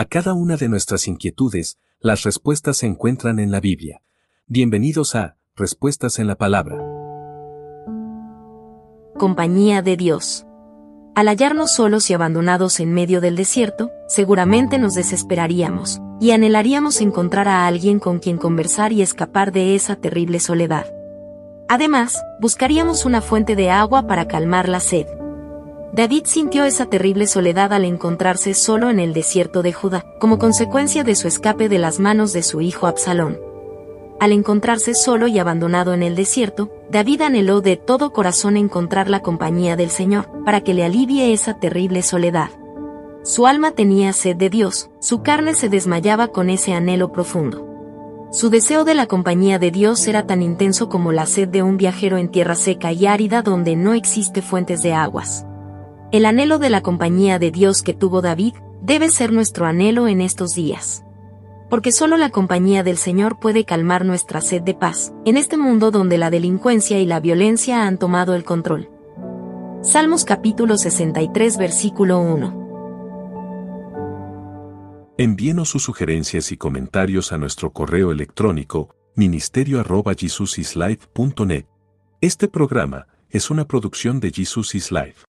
A cada una de nuestras inquietudes, las respuestas se encuentran en la Biblia. Bienvenidos a Respuestas en la Palabra. Compañía de Dios. Al hallarnos solos y abandonados en medio del desierto, seguramente nos desesperaríamos, y anhelaríamos encontrar a alguien con quien conversar y escapar de esa terrible soledad. Además, buscaríamos una fuente de agua para calmar la sed. David sintió esa terrible soledad al encontrarse solo en el desierto de Judá, como consecuencia de su escape de las manos de su hijo Absalón. Al encontrarse solo y abandonado en el desierto, David anheló de todo corazón encontrar la compañía del Señor, para que le alivie esa terrible soledad. Su alma tenía sed de Dios, su carne se desmayaba con ese anhelo profundo. Su deseo de la compañía de Dios era tan intenso como la sed de un viajero en tierra seca y árida donde no existe fuentes de aguas. El anhelo de la compañía de Dios que tuvo David debe ser nuestro anhelo en estos días. Porque solo la compañía del Señor puede calmar nuestra sed de paz, en este mundo donde la delincuencia y la violencia han tomado el control. Salmos capítulo 63 versículo 1. Envíenos sus sugerencias y comentarios a nuestro correo electrónico ministerio Este programa es una producción de Jesus is Life.